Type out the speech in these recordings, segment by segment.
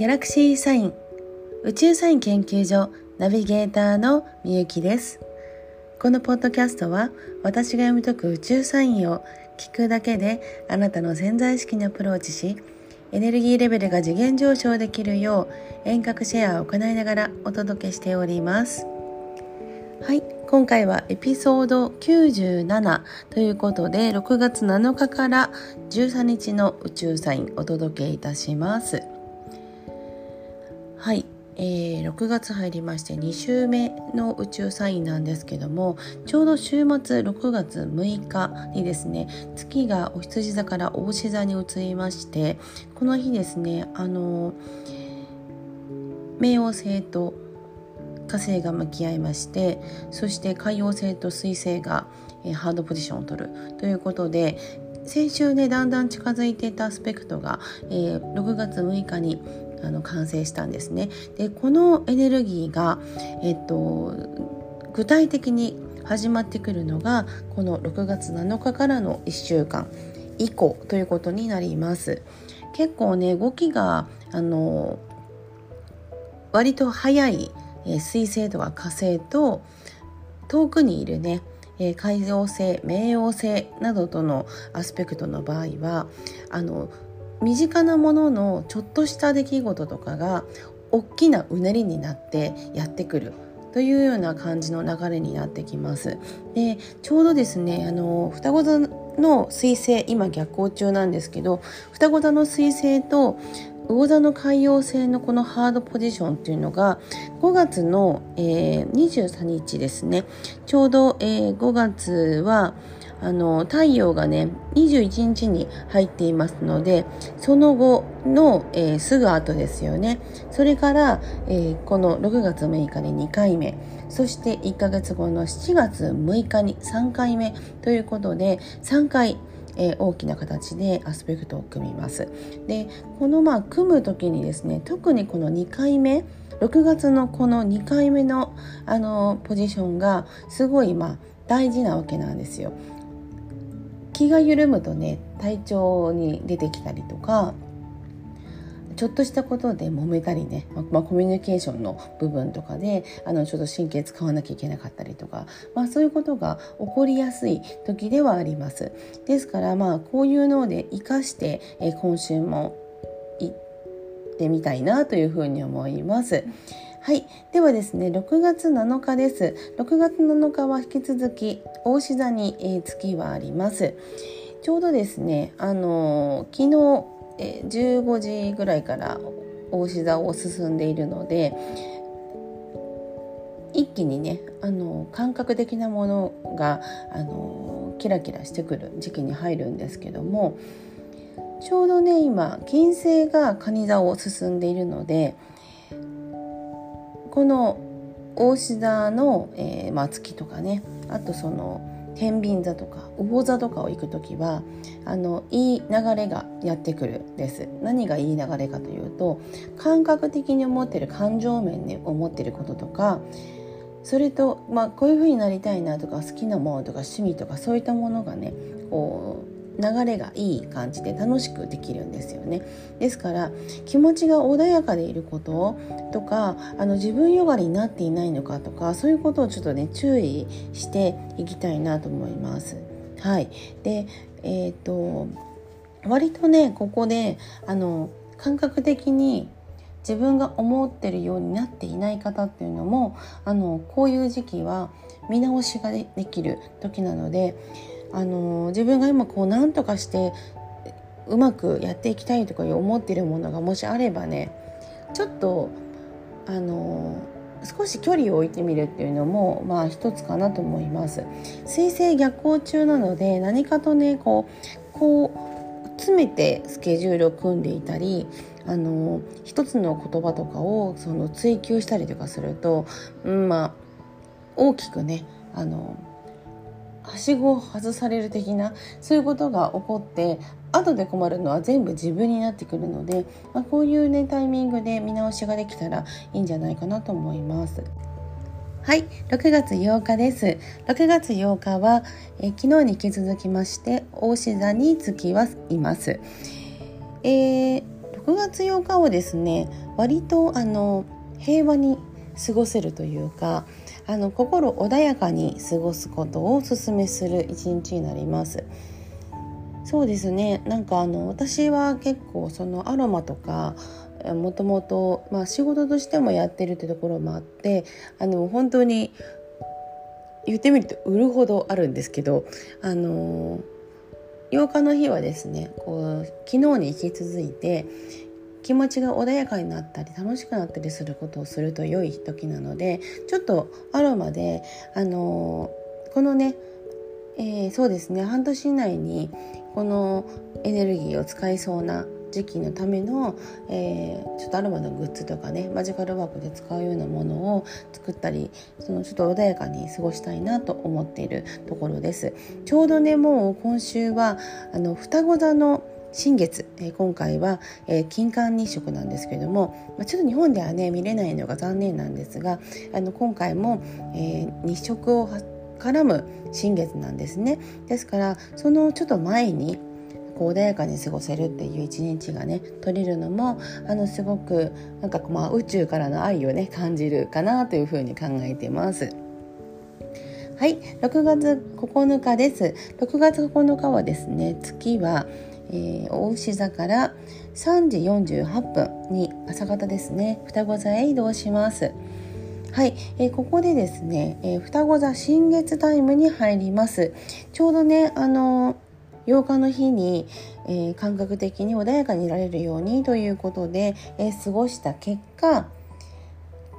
ギャラクシーサイン宇宙サイン研究所ナビゲーターのみゆきです。このポッドキャストは私が読み解く宇宙サインを聞くだけであなたの潜在意識にアプローチしエネルギーレベルが次元上昇できるよう遠隔シェアを行いながらお届けしております。はい今回はエピソード97ということで6月7日から13日の宇宙サインお届けいたします。はい、えー、6月入りまして2週目の宇宙サインなんですけどもちょうど週末6月6日にですね月がお羊座から大牛座に移りましてこの日ですねあの冥王星と火星が向き合いましてそして海王星と水星が、えー、ハードポジションを取るということで先週ねだんだん近づいていたアスペクトが、えー、6月6日にあの完成したんですね。でこのエネルギーが、えっと、具体的に始まってくるのがこの6月7日からの1週間以降ということになります。結構ね動きがあの割と早いえー、水星とか火星と遠くにいるね、えー、海王星冥王星などとのアスペクトの場合はあの身近なもののちょっとした出来事とかが大きなうねりになってやってくるというような感じの流れになってきます。でちょうどですねあの双子座の彗星今逆行中なんですけど双子座の彗星と魚座の海洋星のこのハードポジションっていうのが5月の、えー、23日ですねちょうど、えー、5月はあの太陽がね21日に入っていますのでその後の、えー、すぐ後ですよねそれから、えー、この6月6日に2回目そして1ヶ月後の7月6日に3回目ということで3回えー、大きな形でアスペクトを組みます。でこのまあ組む時にですね特にこの2回目6月のこの2回目のあのポジションがすごいまあ大事なわけなんですよ。気が緩むとね体調に出てきたりとかちょっとしたことで揉めたりね、まあ、コミュニケーションの部分とかであのちょっと神経使わなきゃいけなかったりとか、まあ、そういうことが起こりやすい時ではあります。ですからまあこういうので生かして、え今週も行ってみたいなというふうに思います。はい。ではですね、6月7日です。6月7日は引き続き、大志座に、えー、月はあります。ちょうどですね、あのー、昨日、え15時ぐらいから大志座を進んでいるので一気にねあの感覚的なものがあのキラキラしてくる時期に入るんですけどもちょうどね今金星が蟹座を進んでいるのでこの大志座の、えーまあ、月とかねあとその天秤座とか魚座とかを行く時はあのいい流れがやってくるです。何がいい流れかというと感覚的に思ってる感情面に思ってることとかそれと、まあ、こういう風になりたいなとか好きなものとか趣味とかそういったものがねこう流れがいい感じで楽しくできるんですよねですから気持ちが穏やかでいることとかあの自分よがりになっていないのかとかそういうことをちょっとね注意していきたいなと思います。はい、でえっ、と割とねここであの感覚的に自分が思ってるようになっていない方っていうのもあのこういう時期は見直しができる時なのであの自分が今こう何とかしてうまくやっていきたいとか思っているものがもしあればねちょっとあの少し距離を置いてみるっていうのもまあ一つかなと思います。水星逆行中なので何かとねこうこう詰めてスケジュールを組んでいたりあの一つの言葉とかをその追求したりとかすると、うん、まあ大きくねあのはしごを外される的なそういうことが起こって後で困るのは全部自分になってくるので、まあ、こういうねタイミングで見直しができたらいいんじゃないかなと思います。はい、6月8日です。6月8日は、え昨日に引き続きまして、大志座に月はいます。えー、6月8日をですね割とあの平和に過ごせるというかあの心穏やかに過ごすことをお勧めする一日になります。そうですねなんかあの私は結構そのアロマとかもともと仕事としてもやってるってところもあってあの本当に言ってみると売るほどあるんですけどあの8日の日はですねこう昨日に引き続いて気持ちが穏やかになったり楽しくなったりすることをすると良い時なのでちょっとアロマであのこのね、えー、そうですね半年以内にこのエネルギーを使いそうな時期のための、えー、ちょっとアロマのグッズとかねマジカルワークで使うようなものを作ったりそのちょっと穏やかに過ごしたいなと思っているところです。ちょうどねもう今週はあの双子座の新月、えー、今回は、えー、金環日食なんですけれども、まあ、ちょっと日本ではね見れないのが残念なんですがあの今回も、えー、日食を絡む新月なんですねですからそのちょっと前に穏やかに過ごせるっていう一日がね取れるのもあのすごくなんかまあ宇宙からの愛をね感じるかなというふうに考えてます。はい、6月9日です。6月9日はですね、月は、えー、大牛座から3時48分に朝方ですね、双子座へ移動します。はい、えー、ここでですね、えー、双子座新月タイムに入ります。ちょうどね、あのー8日の日に、えー、感覚的に穏やかにいられるようにということで、えー、過ごした結果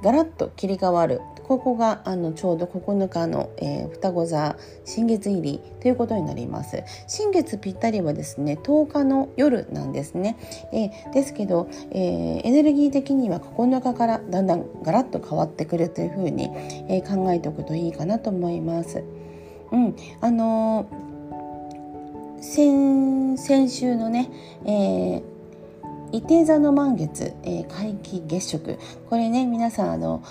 ガラッと切り替わるここがあのちょうど9日の、えー、双子座新月入りということになります。新月ぴったりはですね10日の夜なんですね、えー、ですけど、えー、エネルギー的には9日からだんだんガラッと変わってくるというふうに、え考えておくといいかなと思います。うんあのー先先週のね、えー、伊手座の満月、えー、皆既月食これね皆さんあの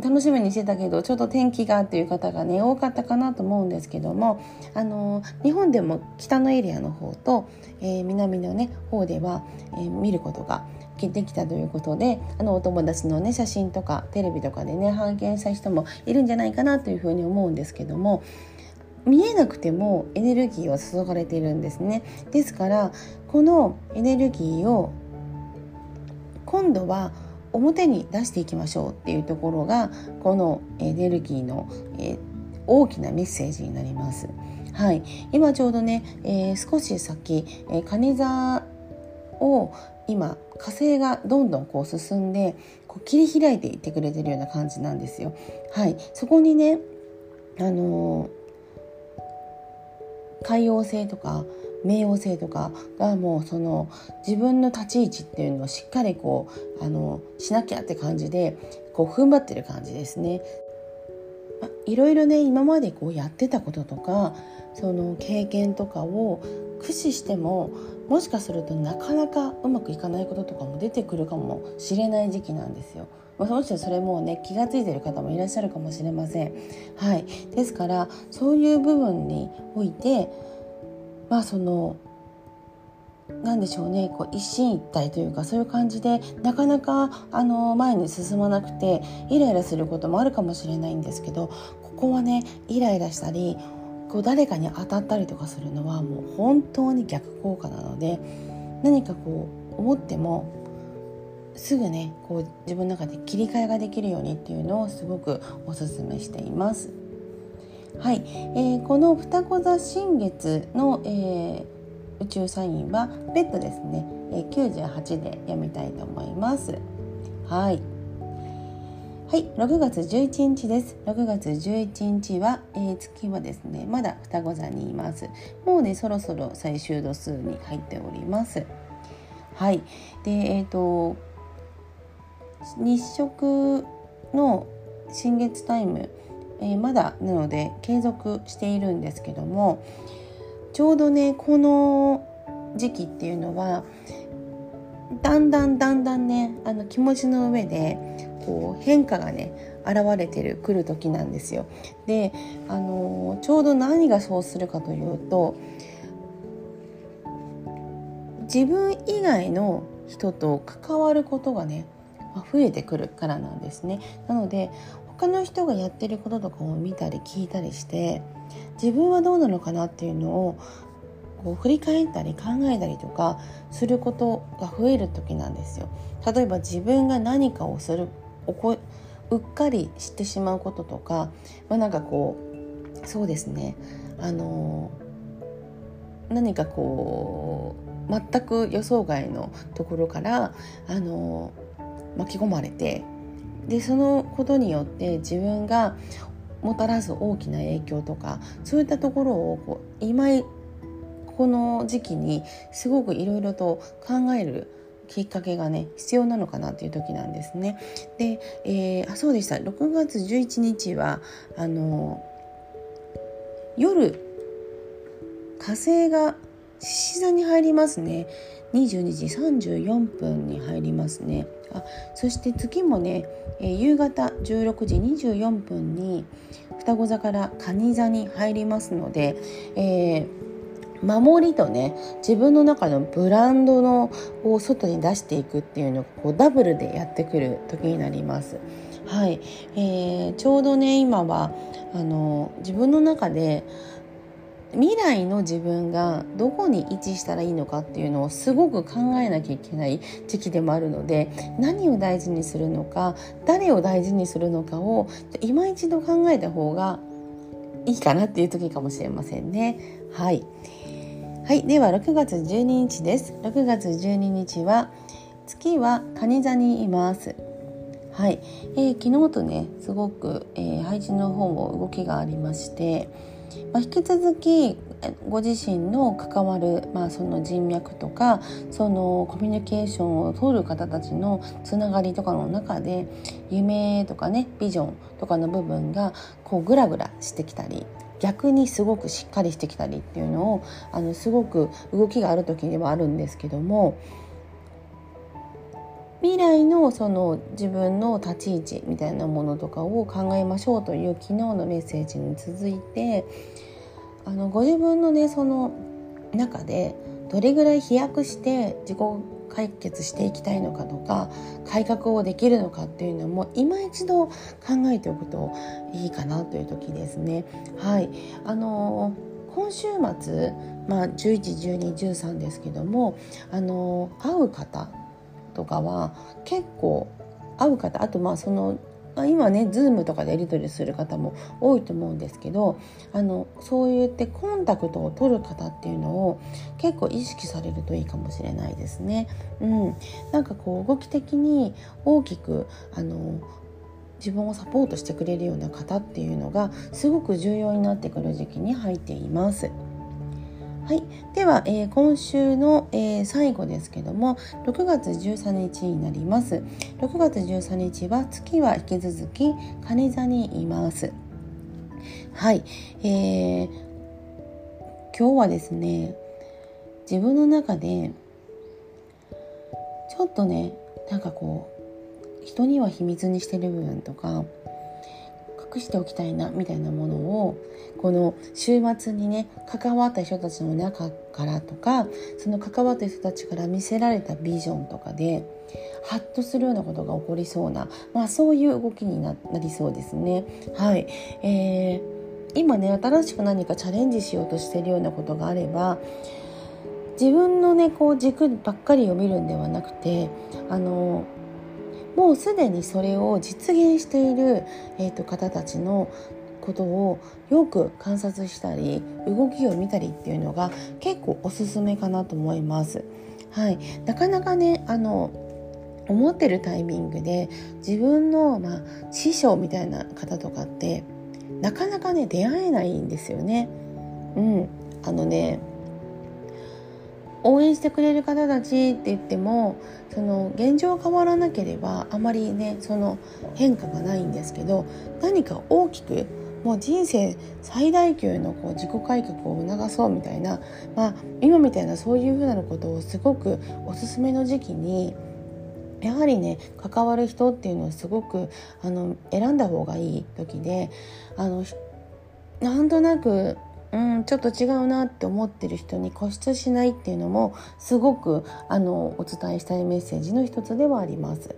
楽しみにしてたけどちょっと天気がっていう方がね多かったかなと思うんですけどもあの日本でも北のエリアの方と、えー、南のね方では、えー、見ることができたということであのお友達のね写真とかテレビとかでね拝見した人もいるんじゃないかなというふうに思うんですけども見えなくてもエネルギーは注がれているんですね。ですからこのエネルギーを今度は表に出していきましょうっていうところがこのエネルギーの、え、大きなメッセージになります。はい、今ちょうどね、えー、少し先、えー、蟹座を今火星がどんどんこう進んでこう切り開いていってくれてるような感じなんですよ。はい、そこにねあのー海洋性とか冥王星とかがもうその自分の立ち位置っていうのをしっかりこうあのしなきゃって感じでこう踏ん張ってる感じですね。いろいろね今までこうやってたこととかその経験とかを駆使してももしかするとなかなかうまくいかないこととかも出てくるかもしれない時期なんですよ。まあ、もちろんそれもね気が付いてる方もいらっしゃるかもしれません。はい、ですからそういう部分においてまあその何でしょうねこう一進一退というかそういう感じでなかなかあの前に進まなくてイライラすることもあるかもしれないんですけどここはねイライラしたりこう誰かに当たったりとかするのはもう本当に逆効果なので何かこう思ってもすぐねこう自分の中で切り替えができるようにっていうのをすごくおすすめしています。はい、えー、この双子座新月の、えー、宇宙サインはベッドですね、えー、98で読みたいと思います。はい。はい、6月11日です。6月11日は、えー、月はですね、まだ双子座にいます。もうね、そろそろ最終度数に入っております。はい。で、えっ、ー、と、日食の新月タイム、えー、まだなので継続しているんですけどもちょうどねこの時期っていうのはだんだんだんだんねあの気持ちの上でこう変化がね現れてる来る時なんですよ。であのちょうど何がそうするかというと自分以外の人と関わることがね増えてくるからなんですね。なので他の人がやってることとかを見たり聞いたりして自分はどうなのかなっていうのをこう振り返ったり考えたりとかすることが増える時なんですよ。例えば自分が何かをするうっかりしてしまうこととか、まあ、なんかこうそうですねあの何かこう全く予想外のところからあの巻き込まれてでそのことによって自分がもたらす大きな影響とかそういったところをこう今この時期にすごくいろいろと考えるきっかけがね必要なのかなっていう時なんですね。で、えー、あそうでした6月11日はあの夜火星が獅子座に入りますね22時34分に入りますねあそして月もね、えー、夕方16時24分に双子座から蟹座に入りますので、えー守りとね自分の中のブランドのを外に出していくっていうのがこうダブルでやってくる時になります。はい、えー、ちょうどね今はあの自分の中で未来の自分がどこに位置したらいいのかっていうのをすごく考えなきゃいけない時期でもあるので何を大事にするのか誰を大事にするのかを今一度考えた方がいいかなっていう時かもしれませんね。はい。はい、では6月12日です。6月12日は月は蟹座にいます。はい、えー、昨日とねすごく、えー、配置の方も動きがありまして、まあ、引き続きご自身の関わる、まあ、その人脈とかそのコミュニケーションを取る方たちのつながりとかの中で夢とかねビジョンとかの部分がこうグラグラしてきたり逆にすごくしっかりしてきたりっていうのをあのすごく動きがある時ではあるんですけども未来のその自分の立ち位置みたいなものとかを考えましょうという昨日のメッセージに続いてあのご自分のねその中でどれぐらい飛躍して自己解決していきたいのかとか改革をできるのかっていうのも今一度考えておくといいかなという時ですね。はいあの今週末、まあ、11、12、13ですけどもあの会う方とかは結構会う方あとまあそのあ、今ね Zoom とかでやり取りする方も多いと思うんですけどあのそう言ってコンタクトを取る方っていうのを結構意識されるといいかもしれないですね。うん、なんかこう動き的に大きくあの自分をサポートしてくれるような方っていうのがすごく重要になってくる時期に入っています。はい、では、えー、今週の、えー、最後ですけども6月13日になります。6月13日は月は引き続き蟹座にいます。はい、えー、今日はですね自分の中でちょっとねなんかこう人には秘密にしてる部分とかしておきたいなみたいなものをこの週末にね関わった人たちの中からとかその関わった人たちから見せられたビジョンとかでハッとするようなことが起こりそうな、まあ、そういう動きになりそうですね。はい、えー、今ね新しく何かチャレンジしようとしているようなことがあれば自分のねこう軸ばっかりを見るんではなくてあのもうすでにそれを実現している、えーと、方たちのことをよく観察したり動きを見たりっていうのが結構おすすめかなと思います。はい、なかなかねあの思ってるタイミングで自分の、まあ、師匠みたいな方とかってなかなかね出会えないんですよね。うん、あのね応援してくれる方たちって言ってもその現状変わらなければあまりねその変化がないんですけど何か大きくもう人生最大級のこう自己改革を促そうみたいな、まあ、今みたいなそういうふうなことをすごくおすすめの時期にやはりね関わる人っていうのはすごくあの選んだ方がいい時であのなんとなくうんちょっと違うなって思ってる人に固執しないっていうのもすごくあのお伝えしたいメッセージの一つではあります。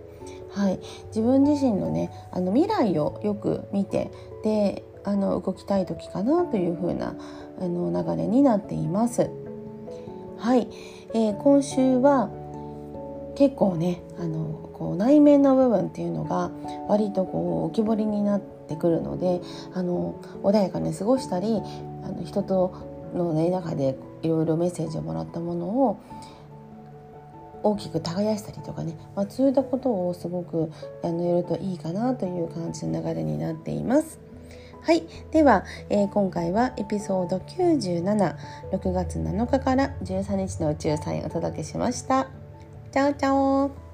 はい、自分自身のねあの未来をよく見てであの動きたい時かなという風なあの流れになっています。はい、えー、今週は結構ねあのこう内面の部分っていうのが割とこう浮き彫りになってくるのであの穏やかに過ごしたりあの人との、ね、中でいろいろメッセージをもらったものを大きく耕したりとかね、まあ、そういったことをすごくあのやるといいかなという感じの流れになっています。はい。では、えー、今回はエピソード97、6月7日から13日の宇宙サインをお届けしました。チャオチャオ